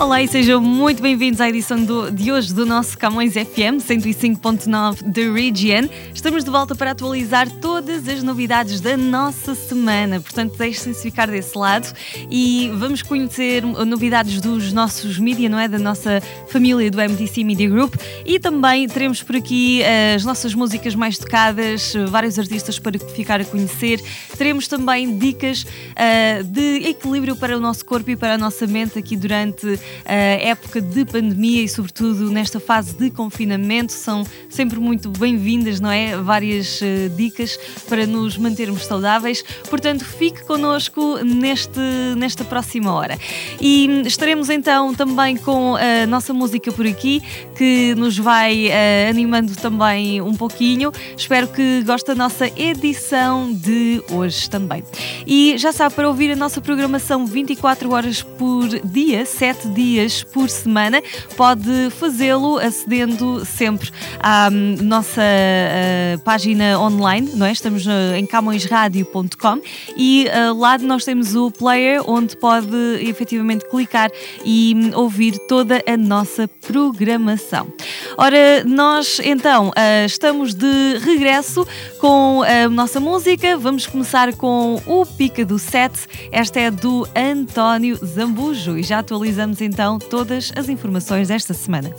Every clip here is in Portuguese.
Olá e sejam muito bem-vindos à edição do, de hoje do nosso Camões FM 105.9 The Region. Estamos de volta para atualizar todas as novidades da nossa semana, portanto deixem-se ficar desse lado e vamos conhecer novidades dos nossos mídia, não é? Da nossa família do MDC Media Group e também teremos por aqui eh, as nossas músicas mais tocadas, vários artistas para ficar a conhecer. Teremos também dicas uh, de equilíbrio para o nosso corpo e para a nossa mente aqui durante época de pandemia e, sobretudo, nesta fase de confinamento. São sempre muito bem-vindas, não é? Várias uh, dicas para nos mantermos saudáveis. Portanto, fique connosco neste, nesta próxima hora. E estaremos então também com a nossa música por aqui, que nos vai uh, animando também um pouquinho. Espero que goste da nossa edição de hoje também. E já sabe, para ouvir a nossa programação 24 horas por dia, 7 dias por semana. Pode fazê-lo acedendo sempre à hum, nossa uh, página online, não é? Estamos uh, em camõesradio.com e uh, lá nós temos o player onde pode efetivamente clicar e um, ouvir toda a nossa programação. Ora, nós então estamos de regresso com a nossa música. Vamos começar com o Pica do Set. Esta é do António Zambujo e já atualizamos então todas as informações desta semana.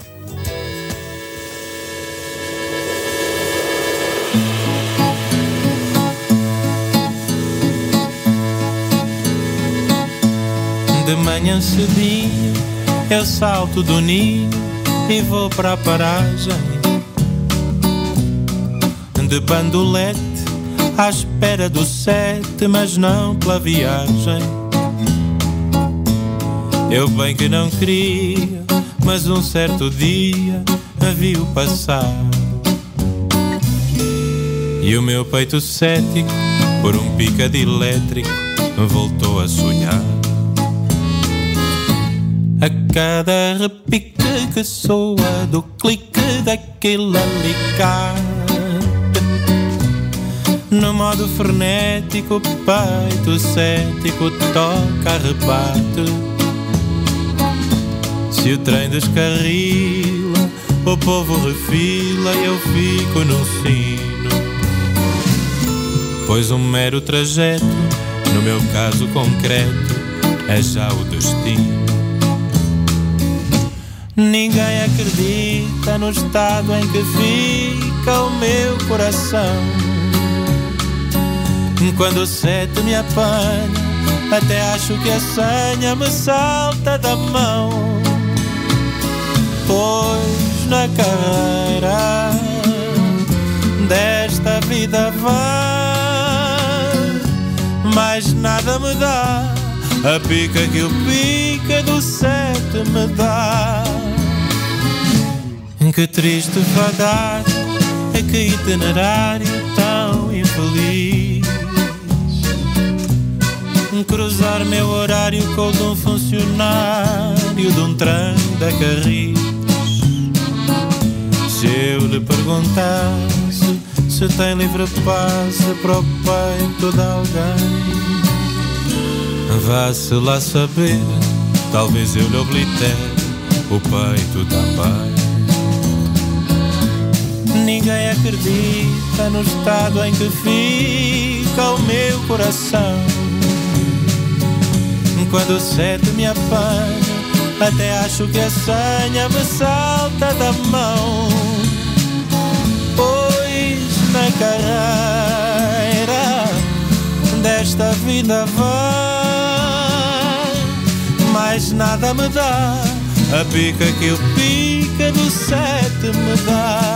De manhã cedinho eu salto do ninho e vou para a paragem de bandolete à espera do sete, mas não pela viagem. Eu bem que não queria, mas um certo dia a viu passar. E o meu peito cético, por um picado elétrico, voltou a sonhar. A cada repique que soa do clique daquele alicate No modo frenético, peito cético toca rebate se o trem descarrila, o povo refila e eu fico no sino. Pois um mero trajeto, no meu caso concreto, é já o destino. Ninguém acredita no estado em que fica o meu coração. Quando o sete me apanha, até acho que a senha me salta da mão pois na carreira desta vida vai, mais nada me dá a pica que o pica do sete me dá. Que triste fadar é que itinerário tão infeliz. Cruzar meu horário com o de um funcionário de um trem da Carris eu lhe perguntasse se tem livre passe para o peito de alguém, vá-se lá saber, talvez eu lhe oblitere o peito também. Ninguém acredita no estado em que fica o meu coração. Quando o sete me apanha, até acho que a senha me salta da mão na carreira desta vida vai, mais nada me dá a pica que o pica do sete me dá.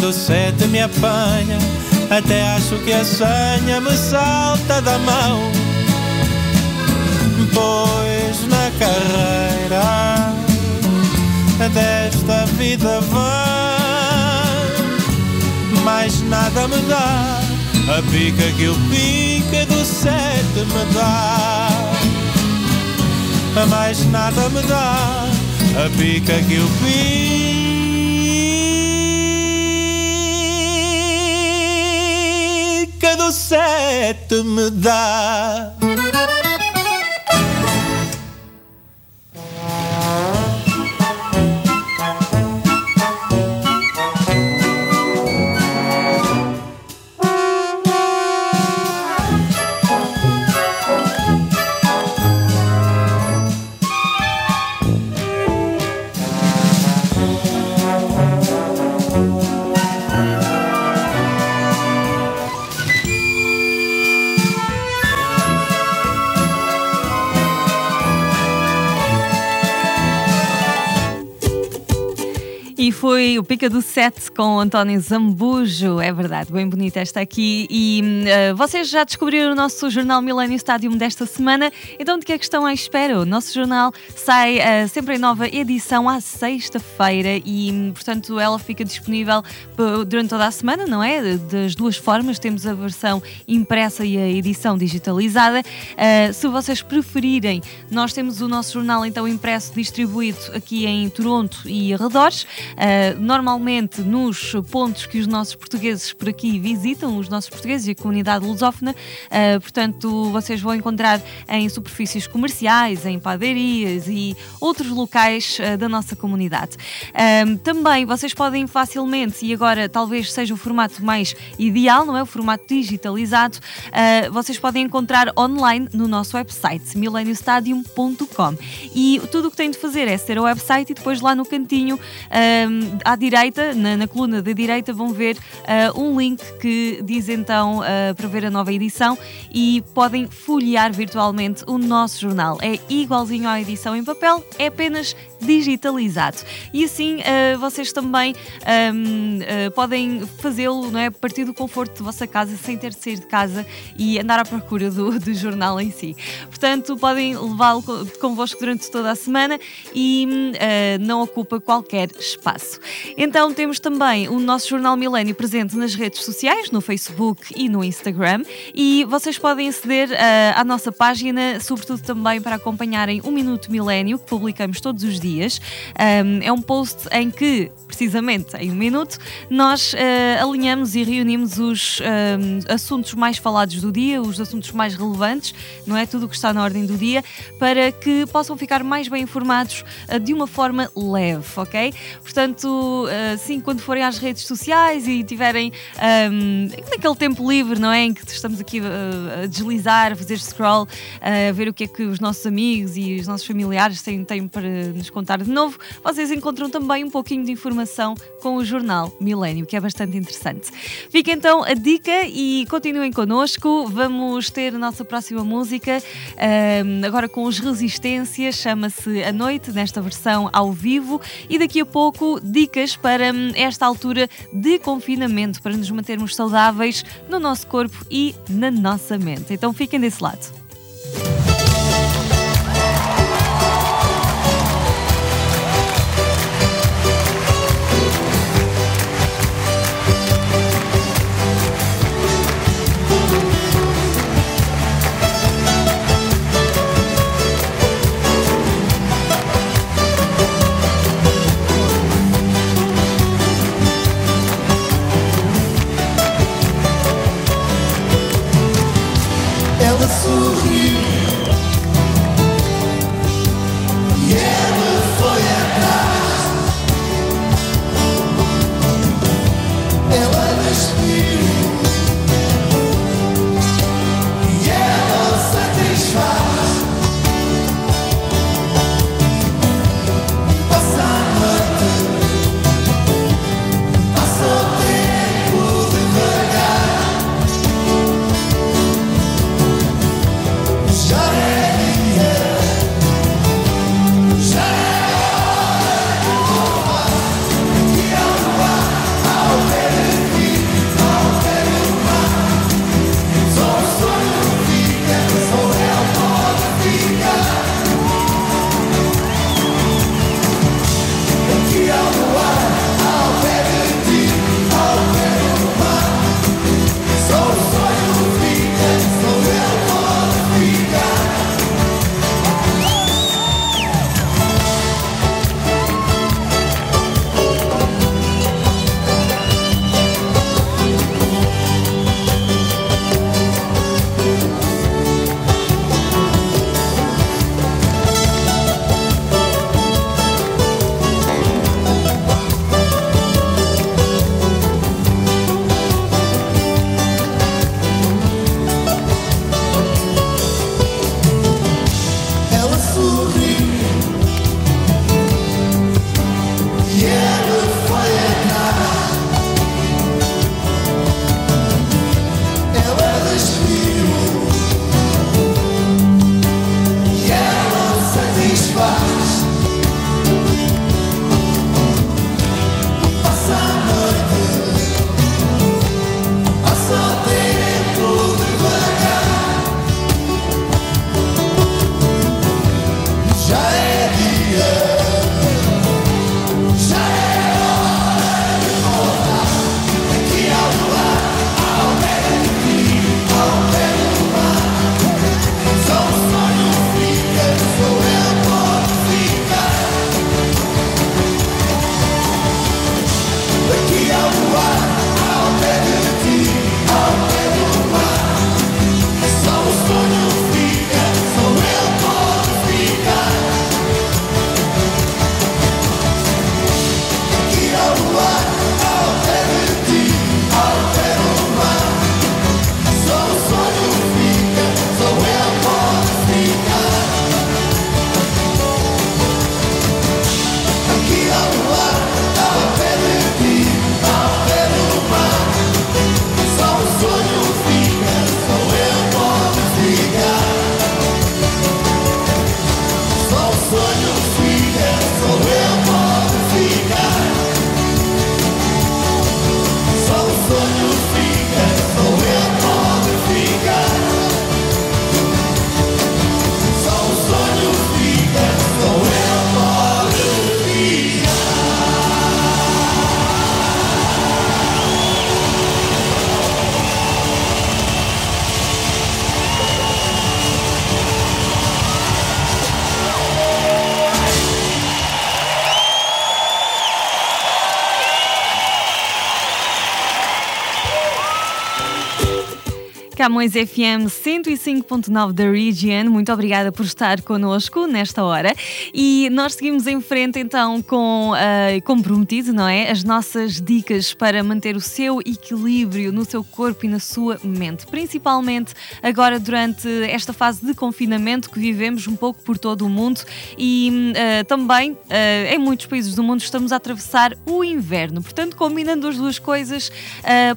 Quando sete me apanha, até acho que a senha me salta da mão. Pois na carreira desta vida vai, mais nada me dá a pica que o pica do sete me dá. Mais nada me dá a pica que o pica do sete me dá. Foi o Pica do Sete com António Zambujo, é verdade, bem bonita esta aqui. E uh, vocês já descobriram o nosso jornal Millennium Stadium desta semana, então de que é que estão à espera? O nosso jornal sai uh, sempre em nova edição à sexta-feira e, portanto, ela fica disponível durante toda a semana, não é? Das duas formas, temos a versão impressa e a edição digitalizada. Uh, se vocês preferirem, nós temos o nosso jornal então impresso distribuído aqui em Toronto e arredores. Uh, normalmente nos pontos que os nossos portugueses por aqui visitam, os nossos portugueses e a comunidade lusófona, uh, portanto, vocês vão encontrar em superfícies comerciais, em padarias e outros locais uh, da nossa comunidade. também vocês podem facilmente, e agora talvez seja o formato mais ideal, não é? O formato digitalizado, vocês podem encontrar online no nosso website, millenniumstadium.com. E tudo o que têm de fazer é ser o website e depois lá no cantinho à direita, na, na, coluna da direita, vão ver uh, um link que diz então uh, para ver a nova edição e podem folhear virtualmente o nosso jornal. É igualzinho à edição em papel, é apenas digitalizado. E assim uh, vocês também um, podem fazê-lo é, a partir do conforto da vossa casa, sem ter de sair de casa e andar à procura do, do jornal em si. Portanto, podem levá-lo convosco durante toda a semana e não ocupa qualquer espaço. Então temos também o nosso Jornal Milênio presente nas redes sociais, no Facebook e no Instagram, e vocês podem aceder uh, à nossa página, sobretudo também para acompanharem o Minuto Milênio, que publicamos todos os dias. Um, é um post em que, precisamente em um minuto, nós uh, alinhamos e reunimos os um, assuntos mais falados do dia, os assuntos mais relevantes, não é? Tudo o que está na ordem do dia, para que possam ficar mais bem informados uh, de uma forma leve, ok? Portanto, Portanto, assim, quando forem às redes sociais e tiverem um, naquele tempo livre, não é? Em que estamos aqui a deslizar, a fazer scroll, a ver o que é que os nossos amigos e os nossos familiares têm, têm para nos contar de novo, vocês encontram também um pouquinho de informação com o jornal Milênio, que é bastante interessante. Fica então a dica e continuem connosco. Vamos ter a nossa próxima música, agora com os Resistências, chama-se A Noite, nesta versão ao vivo, e daqui a pouco dicas para hum, esta altura de confinamento, para nos mantermos saudáveis no nosso corpo e na nossa mente. Então fiquem desse lado. Camões FM 105.9 da Region. Muito obrigada por estar connosco nesta hora. E nós seguimos em frente então com, uh, como prometido, não é? As nossas dicas para manter o seu equilíbrio no seu corpo e na sua mente. Principalmente agora durante esta fase de confinamento que vivemos um pouco por todo o mundo e uh, também uh, em muitos países do mundo estamos a atravessar o inverno. Portanto, combinando as duas coisas,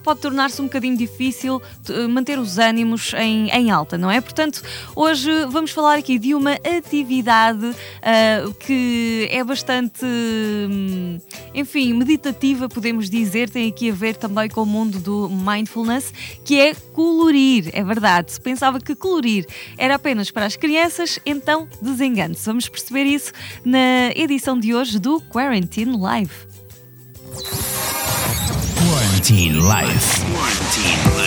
pode tornar-se um bocadinho difícil manter os ânimos em, em alta, não é? Portanto, hoje vamos falar aqui de uma atividade uh, que é bastante, hum, enfim, meditativa, podemos dizer, tem aqui a ver também com o mundo do mindfulness, que é colorir, é verdade. Se pensava que colorir era apenas para as crianças, então desengane-se. Vamos perceber isso na edição de hoje do Quarantine Live. Quarantine Life. Quarantine Life.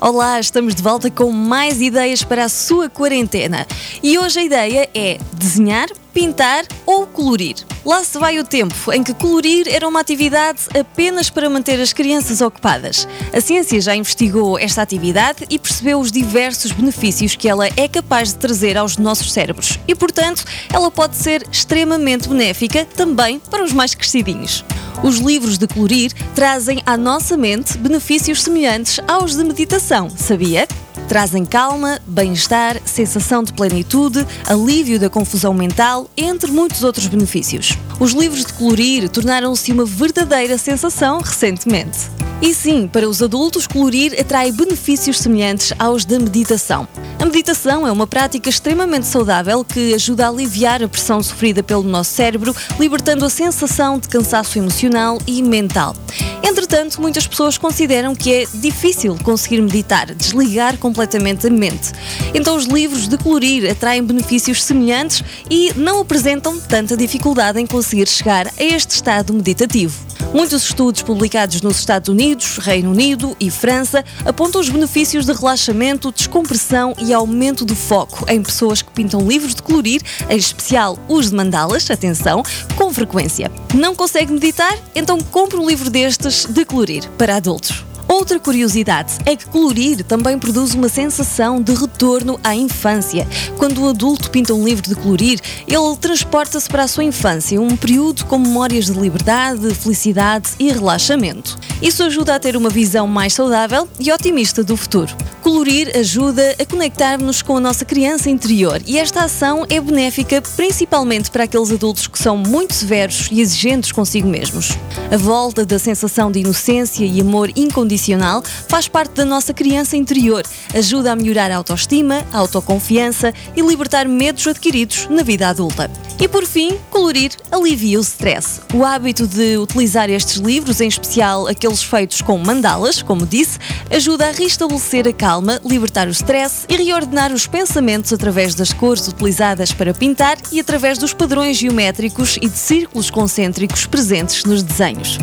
Olá, estamos de volta com mais ideias para a sua quarentena. E hoje a ideia é desenhar, pintar ou colorir. Lá se vai o tempo em que colorir era uma atividade apenas para manter as crianças ocupadas. A ciência já investigou esta atividade e percebeu os diversos benefícios que ela é capaz de trazer aos nossos cérebros. E, portanto, ela pode ser extremamente benéfica também para os mais crescidinhos. Os livros de colorir trazem à nossa mente benefícios semelhantes aos de meditação, sabia? Trazem calma, bem-estar, sensação de plenitude, alívio da confusão mental, entre muitos outros benefícios. Os livros de colorir tornaram-se uma verdadeira sensação recentemente. E sim, para os adultos, colorir atrai benefícios semelhantes aos da meditação. A meditação é uma prática extremamente saudável que ajuda a aliviar a pressão sofrida pelo nosso cérebro, libertando a sensação de cansaço emocional e mental. Entretanto, muitas pessoas consideram que é difícil conseguir meditar, desligar completamente a mente. Então, os livros de colorir atraem benefícios semelhantes e não apresentam tanta dificuldade em conseguir chegar a este estado meditativo. Muitos estudos publicados nos Estados Unidos, Reino Unido e França apontam os benefícios de relaxamento, descompressão e aumento do foco em pessoas que pintam livros de colorir, em especial os de mandalas, atenção, com frequência. Não consegue meditar? Então compre um livro destes de colorir para adultos. Outra curiosidade é que colorir também produz uma sensação de retorno à infância. Quando o adulto pinta um livro de colorir, ele transporta-se para a sua infância, um período com memórias de liberdade, felicidade e relaxamento. Isso ajuda a ter uma visão mais saudável e otimista do futuro. Colorir ajuda a conectar-nos com a nossa criança interior e esta ação é benéfica principalmente para aqueles adultos que são muito severos e exigentes consigo mesmos. A volta da sensação de inocência e amor incondicional faz parte da nossa criança interior, ajuda a melhorar a autoestima, a autoconfiança e libertar medos adquiridos na vida adulta. E por fim, colorir alivia o stress. O hábito de utilizar estes livros, em especial aqueles feitos com mandalas, como disse, ajuda a restabelecer a calma, libertar o stress e reordenar os pensamentos através das cores utilizadas para pintar e através dos padrões geométricos e de círculos concêntricos presentes nos desenhos.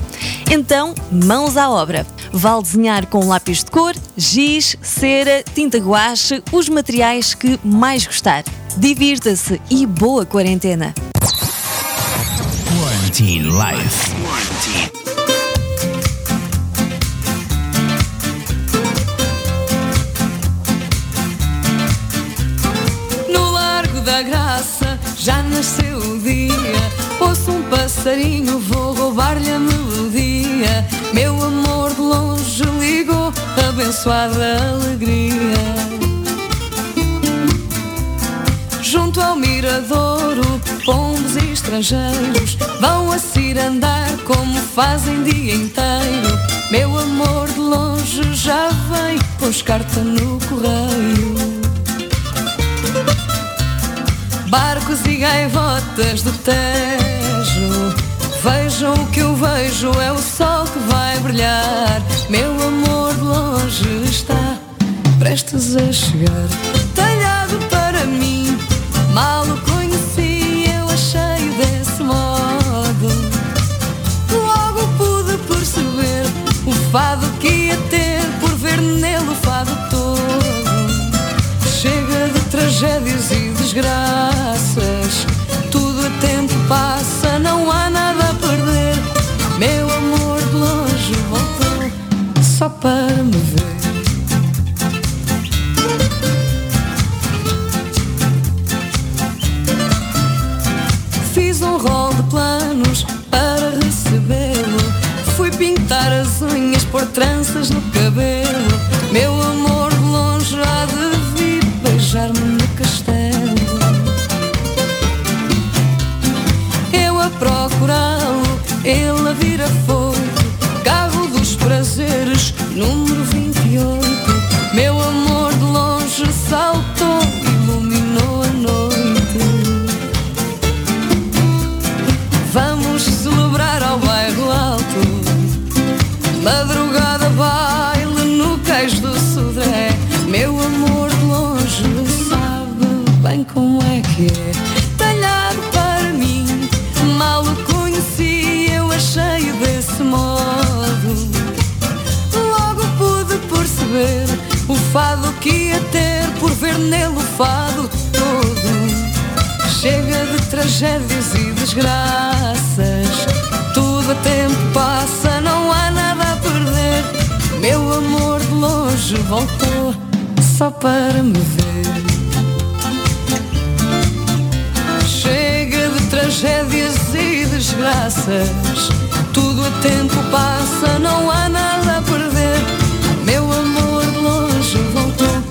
Então, mãos à obra. Vale desenhar com lápis de cor, giz, cera, tinta guache, os materiais que mais gostar. Divirta-se e boa quarentena. Quarantine Life. No Largo da Graça já nasceu o dia. Ouço um passarinho, vou roubar-lhe a melodia. Meu amor de longe ligou, abençoada alegria junto ao miradouro, pombos e estrangeiros vão a cirandar como fazem dia inteiro. Meu amor de longe já vem, pôs carta no correio. Barcos e gaivotas do Tejo, vejam o que eu vejo, é o sol que vai brilhar. Meu amor de longe está prestes a chegar, talhado para mim Mal o conheci, eu achei desse modo. Logo pude perceber o fado para me Amor de longe voltou só para me ver. Chega de tragédias e desgraças. Tudo a tempo passa, não há nada a perder. Meu amor de longe voltou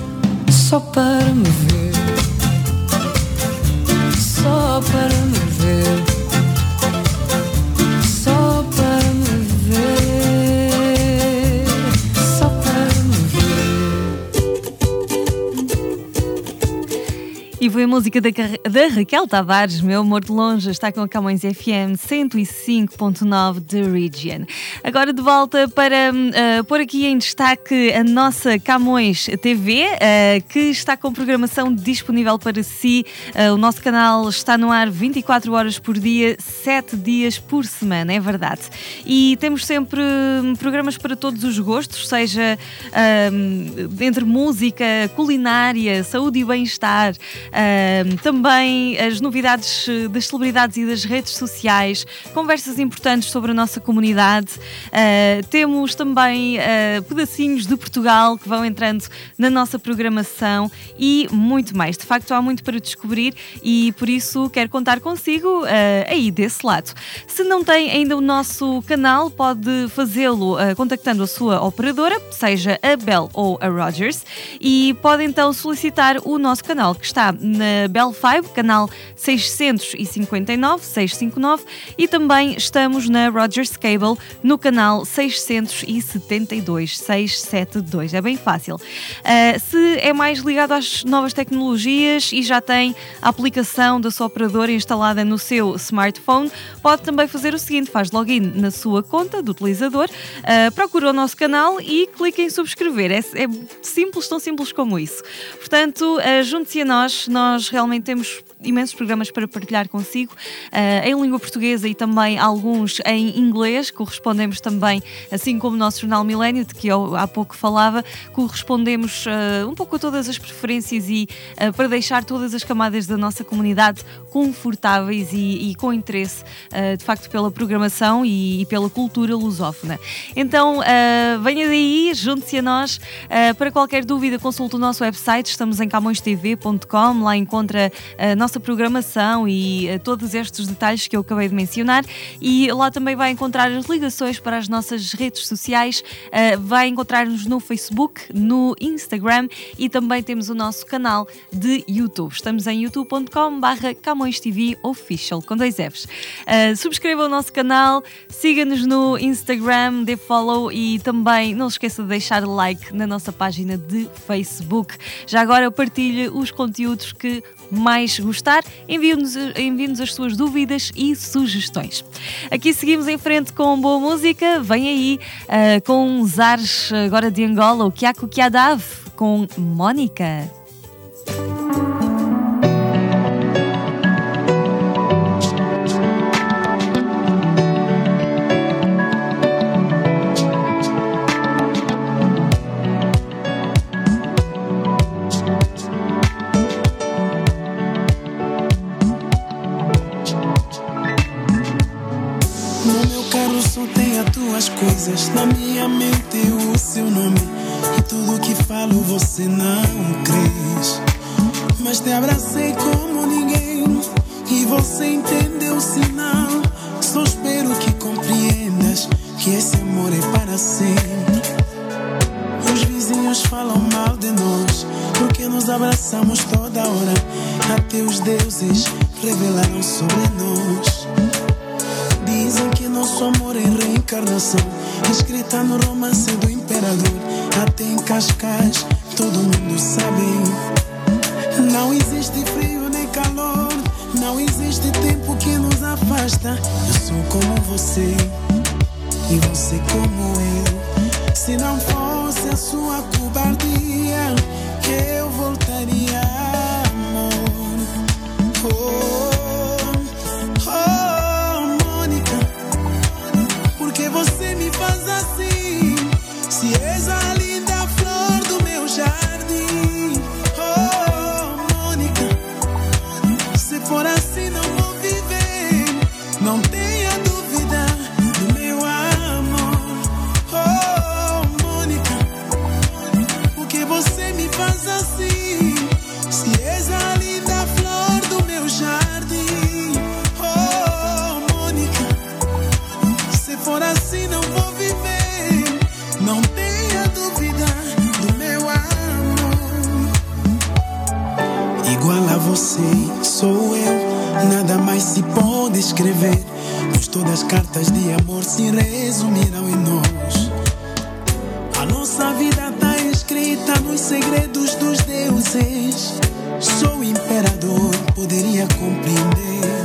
só para me ver. Foi a música da, da Raquel Tavares, Meu Amor de Longe, está com a Camões FM 105.9 de Region. Agora de volta para ah, pôr aqui em destaque a nossa Camões TV, ah, que está com programação disponível para si. Ah, o nosso canal está no ar 24 horas por dia, 7 dias por semana, é verdade. E temos sempre hum, programas para todos os gostos, seja hum, entre música, culinária, saúde e bem-estar, também as novidades eh, das celebridades e das redes sociais, conversas importantes sobre a nossa comunidade. Uh, temos também uh, pedacinhos de Portugal que vão entrando na nossa programação e muito mais. De facto, há muito para descobrir e por isso quero contar consigo uh, aí desse lado. Se não tem ainda o nosso canal, pode fazê-lo contactando a sua operadora, seja a Bell ou a Rogers, e pode então solicitar o nosso canal que está na Bell 5, canal 659, 659, e também estamos na Rogers Cable no canal 672, 672. É bem fácil. Uh, se é mais ligado às novas tecnologias e já tem a aplicação da sua operadora instalada no seu smartphone, pode também fazer o seguinte: faz login na sua conta do utilizador, uh, procura o nosso canal e clica em subscrever. É, é simples, tão simples como isso. Portanto, uh, junte-se a nós, nós realmente temos imensos programas para partilhar consigo uh, em língua portuguesa e também alguns em inglês. Correspondemos também, assim como o nosso jornal Milênio, de que eu há pouco falava, correspondemos uh, um pouco a todas as preferências e uh, para deixar todas as camadas da nossa comunidade confortáveis e, e com interesse, de facto, pela programação e, e, pela cultura lusófona. Então, venha daí, junte-se a nós. para qualquer dúvida, consulte o nosso website, estamos em camõestv.com, lá encontra a nossa programação e uh, todos estes detalhes que eu acabei de mencionar. E lá também vai encontrar as ligações para as nossas redes sociais, uh, vai encontrar-nos no Facebook, no Instagram e também temos o nosso canal de YouTube. Estamos em youtube.com/barra Camões TV Official, com dois Fs. Uh, subscreva o nosso canal, siga-nos no Instagram, dê follow e também não se esqueça de deixar like na nossa página de Facebook. Já agora partilhe os conteúdos que mais gostar, envie-nos envie as suas dúvidas e sugestões. Aqui seguimos em frente com boa música, vem aí uh, com os ares agora de Angola, o Kiako Kiadav, com Mónica. Na minha mente o seu nome. E tudo que falo você não crês mas te abracei como ninguém. E você entendeu o sinal. Só espero que compreendas que esse amor é para sempre. Os vizinhos falam mal de nós porque nos abraçamos toda hora. Até os deuses revelaram sobre nós Dizem que nosso amor é reencarnação. Escrita no romance do imperador. Até em Cascais todo mundo sabe. Não existe frio nem calor. Não existe tempo que nos afasta. Eu sou como você. E você como eu. Se não fosse a sua cobardia Eu você escrever, pois todas as cartas de amor se resumirão em nós. A nossa vida tá escrita nos segredos dos deuses. Sou imperador, poderia compreender.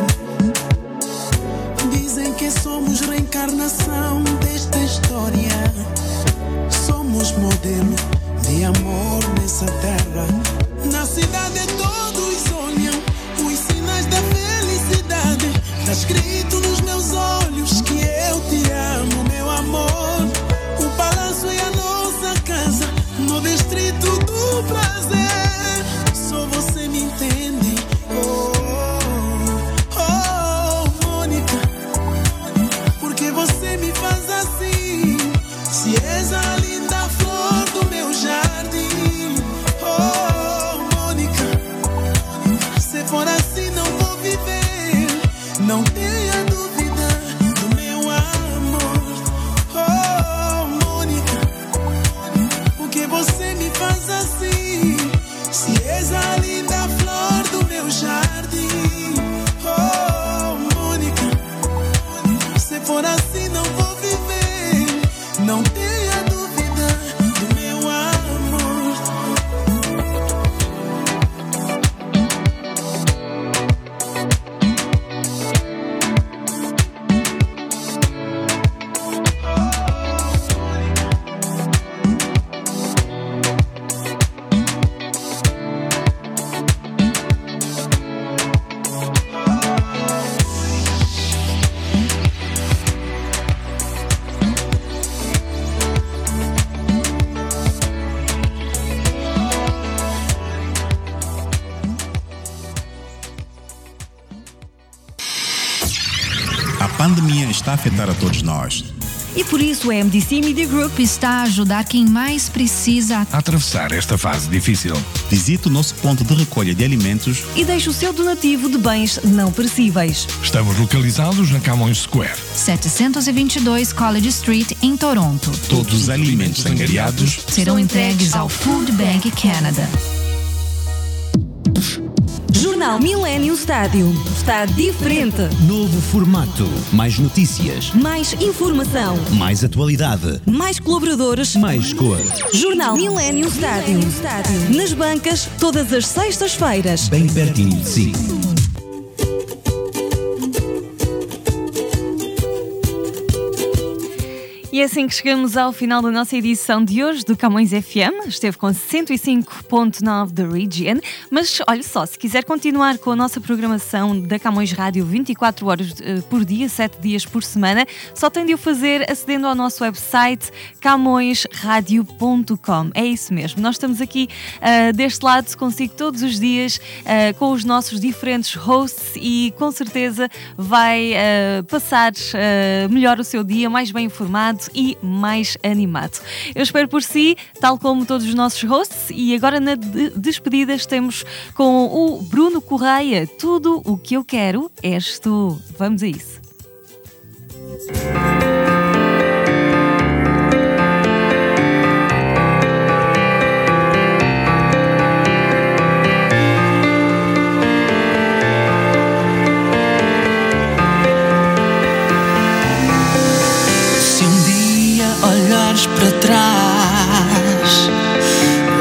Afetar a todos nós. E por isso a MDC Media Group está a ajudar quem mais precisa a atravessar esta fase difícil. Visite o nosso ponto de recolha de alimentos E deixe o seu donativo de bens não perecíveis. Estamos localizados na Camões Square. 722 College Street, em Toronto. Todos os alimentos angariados Serão entregues ao Food Bank Canada. Jornal Millennium Stádio. Está diferente. Novo formato, mais notícias, Mais informação. mais atualidade, Mais colaboradores. mais cor. Jornal Millennium Stádio. Nas bancas, todas as sextas-feiras. Bem pertinho de si. É assim que chegamos ao final da nossa edição de hoje do Camões FM. Esteve com 105.9 da Region. Mas olha só, se quiser continuar com a nossa programação da Camões Rádio 24 horas eh, por dia, 7 dias por semana, só tem de o fazer acedendo ao nosso website camõesradio.com. É isso mesmo. Nós estamos aqui eh, deste lado consigo todos os dias eh, com os nossos diferentes hosts e com certeza vai eh, passar melhor o seu dia, mais bem informado e mais animado. Eu espero por si, tal como todos os nossos hosts, e agora na de- despedida estamos com o Bruno Correia. Tudo o que eu quero és tu. Vamos a isso. Olhares para trás,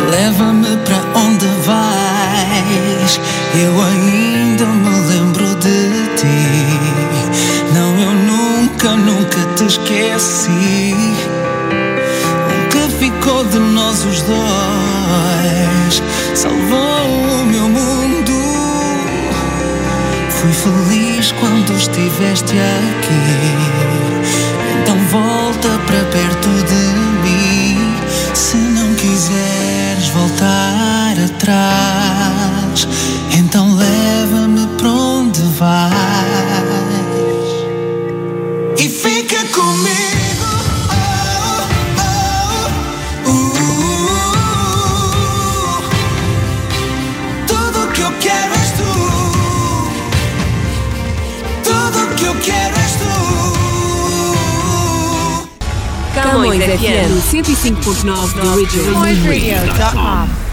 leva-me para onde vais. Eu ainda me lembro de ti. Não, eu nunca, nunca te esqueci. O que ficou de nós os dois salvou o meu mundo. Fui feliz quando estiveste aqui. Então volta 105.9 da Region. Radio.com